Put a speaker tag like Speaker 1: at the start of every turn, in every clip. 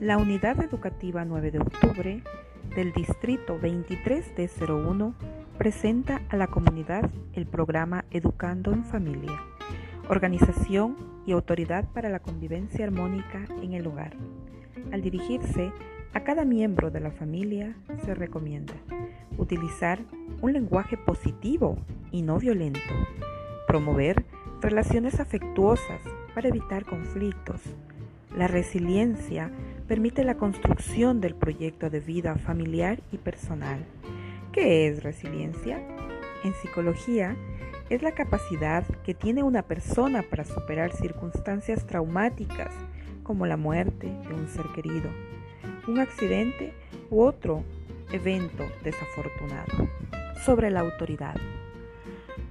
Speaker 1: la Unidad Educativa 9 de Octubre del Distrito 23 d 01 presenta a la comunidad el programa Educando en Familia, organización y autoridad para la convivencia armónica en el hogar. Al dirigirse a cada miembro de la familia se recomienda utilizar un lenguaje positivo y no violento, promover relaciones afectuosas para evitar conflictos. La resiliencia permite la construcción del proyecto de vida familiar y personal. ¿Qué es resiliencia? En psicología, es la capacidad que tiene una persona para superar circunstancias traumáticas como la muerte de un ser querido, un accidente u otro evento desafortunado. Sobre la autoridad.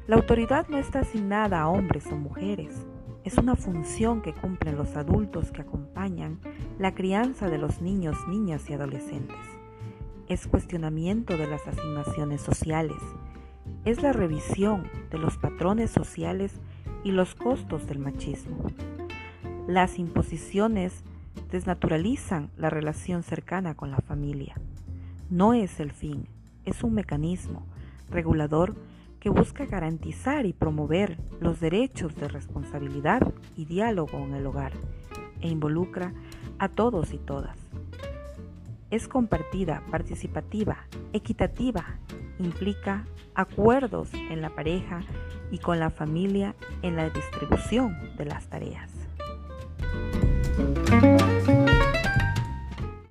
Speaker 1: La autoridad no está asignada a hombres o mujeres, es una función que cumplen los adultos que acompañan la crianza de los niños, niñas y adolescentes. Es cuestionamiento de las asignaciones sociales. Es la revisión de los patrones sociales y los costos del machismo. Las imposiciones desnaturalizan la relación cercana con la familia. No es el fin, es un mecanismo regulador que busca garantizar y promover los derechos de responsabilidad y diálogo en el hogar e involucra a todos y todas. Es compartida, participativa, equitativa, implica acuerdos en la pareja y con la familia en la distribución de las tareas.